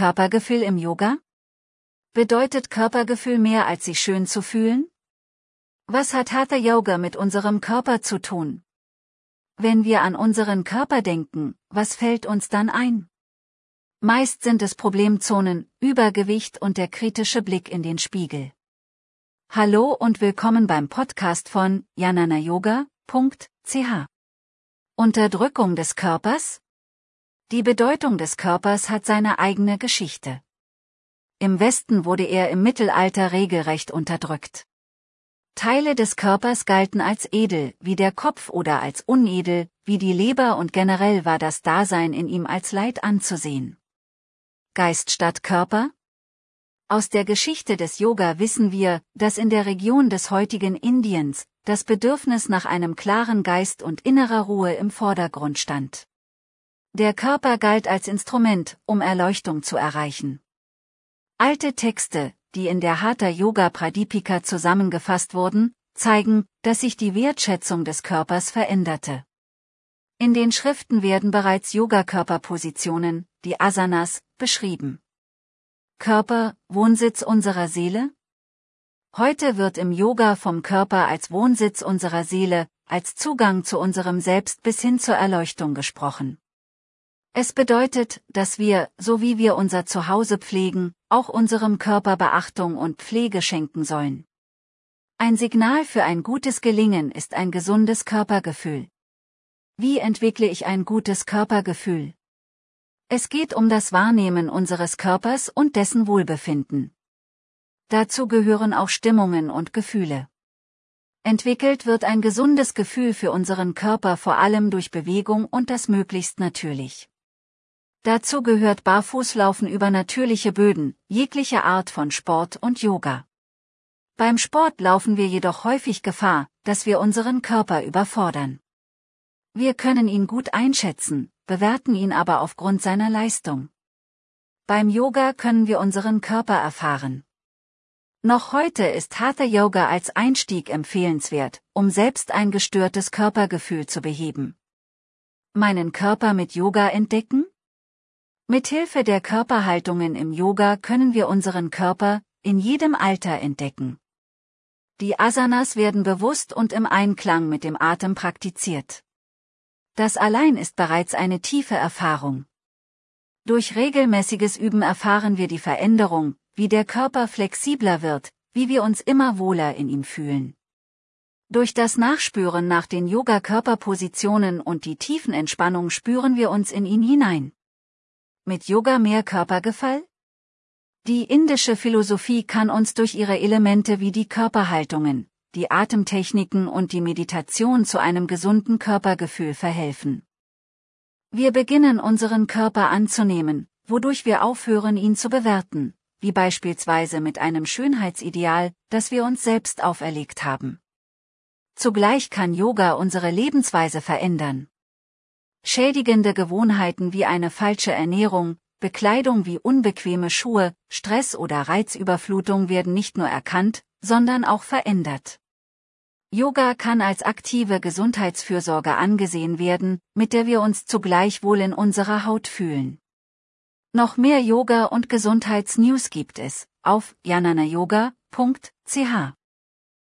Körpergefühl im Yoga? Bedeutet Körpergefühl mehr als sich schön zu fühlen? Was hat Hatha Yoga mit unserem Körper zu tun? Wenn wir an unseren Körper denken, was fällt uns dann ein? Meist sind es Problemzonen, Übergewicht und der kritische Blick in den Spiegel. Hallo und willkommen beim Podcast von jananayoga.ch. Unterdrückung des Körpers? Die Bedeutung des Körpers hat seine eigene Geschichte. Im Westen wurde er im Mittelalter regelrecht unterdrückt. Teile des Körpers galten als edel, wie der Kopf oder als unedel, wie die Leber und generell war das Dasein in ihm als Leid anzusehen. Geist statt Körper? Aus der Geschichte des Yoga wissen wir, dass in der Region des heutigen Indiens das Bedürfnis nach einem klaren Geist und innerer Ruhe im Vordergrund stand. Der Körper galt als Instrument, um Erleuchtung zu erreichen. Alte Texte, die in der Hatha Yoga Pradipika zusammengefasst wurden, zeigen, dass sich die Wertschätzung des Körpers veränderte. In den Schriften werden bereits Yoga-Körperpositionen, die Asanas, beschrieben. Körper, Wohnsitz unserer Seele? Heute wird im Yoga vom Körper als Wohnsitz unserer Seele, als Zugang zu unserem Selbst bis hin zur Erleuchtung gesprochen. Es bedeutet, dass wir, so wie wir unser Zuhause pflegen, auch unserem Körper Beachtung und Pflege schenken sollen. Ein Signal für ein gutes Gelingen ist ein gesundes Körpergefühl. Wie entwickle ich ein gutes Körpergefühl? Es geht um das Wahrnehmen unseres Körpers und dessen Wohlbefinden. Dazu gehören auch Stimmungen und Gefühle. Entwickelt wird ein gesundes Gefühl für unseren Körper vor allem durch Bewegung und das möglichst natürlich. Dazu gehört Barfußlaufen über natürliche Böden, jegliche Art von Sport und Yoga. Beim Sport laufen wir jedoch häufig Gefahr, dass wir unseren Körper überfordern. Wir können ihn gut einschätzen, bewerten ihn aber aufgrund seiner Leistung. Beim Yoga können wir unseren Körper erfahren. Noch heute ist Hatha Yoga als Einstieg empfehlenswert, um selbst ein gestörtes Körpergefühl zu beheben. Meinen Körper mit Yoga entdecken? Mithilfe der Körperhaltungen im Yoga können wir unseren Körper in jedem Alter entdecken. Die Asanas werden bewusst und im Einklang mit dem Atem praktiziert. Das allein ist bereits eine tiefe Erfahrung. Durch regelmäßiges Üben erfahren wir die Veränderung, wie der Körper flexibler wird, wie wir uns immer wohler in ihm fühlen. Durch das Nachspüren nach den Yoga-Körperpositionen und die tiefen Entspannung spüren wir uns in ihn hinein. Mit Yoga mehr Körpergefall? Die indische Philosophie kann uns durch ihre Elemente wie die Körperhaltungen, die Atemtechniken und die Meditation zu einem gesunden Körpergefühl verhelfen. Wir beginnen unseren Körper anzunehmen, wodurch wir aufhören, ihn zu bewerten, wie beispielsweise mit einem Schönheitsideal, das wir uns selbst auferlegt haben. Zugleich kann Yoga unsere Lebensweise verändern. Schädigende Gewohnheiten wie eine falsche Ernährung, Bekleidung wie unbequeme Schuhe, Stress oder Reizüberflutung werden nicht nur erkannt, sondern auch verändert. Yoga kann als aktive Gesundheitsfürsorge angesehen werden, mit der wir uns zugleich wohl in unserer Haut fühlen. Noch mehr Yoga und Gesundheitsnews gibt es auf jananayoga.ch.